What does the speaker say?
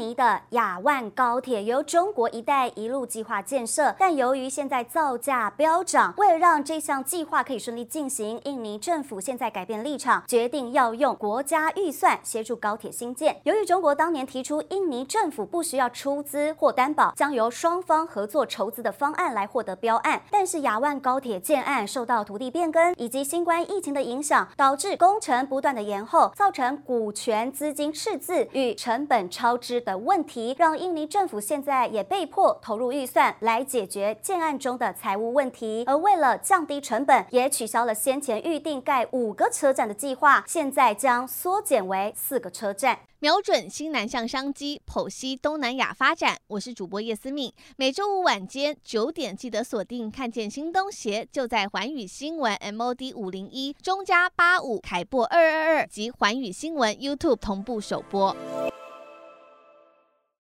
尼的雅万高铁由中国“一带一路”计划建设，但由于现在造价飙涨，为了让这项计划可以顺利进行，印尼政府现在改变立场，决定要用国家预算协助高铁新建。由于中国当年提出印尼政府不需要出资或担保，将由双方合作筹资的方案来获得标案，但是雅万高铁建案受到土地变更以及新冠疫情的影响，导致工程不断的延后，造成股权资金赤字与成本超支等的问题，让印尼政府现在也被迫投入预算来解决建案中的财务问题。而为了降低成本，也取消了先前预定盖五个车站的计划，现在将缩减为四个车站。瞄准新南向商机，剖析东南亚发展。我是主播叶思敏，每周五晚间九点记得锁定，看见新东协就在环宇新闻 MOD 五零一中加八五凯播二二二及环宇新闻 YouTube 同步首播。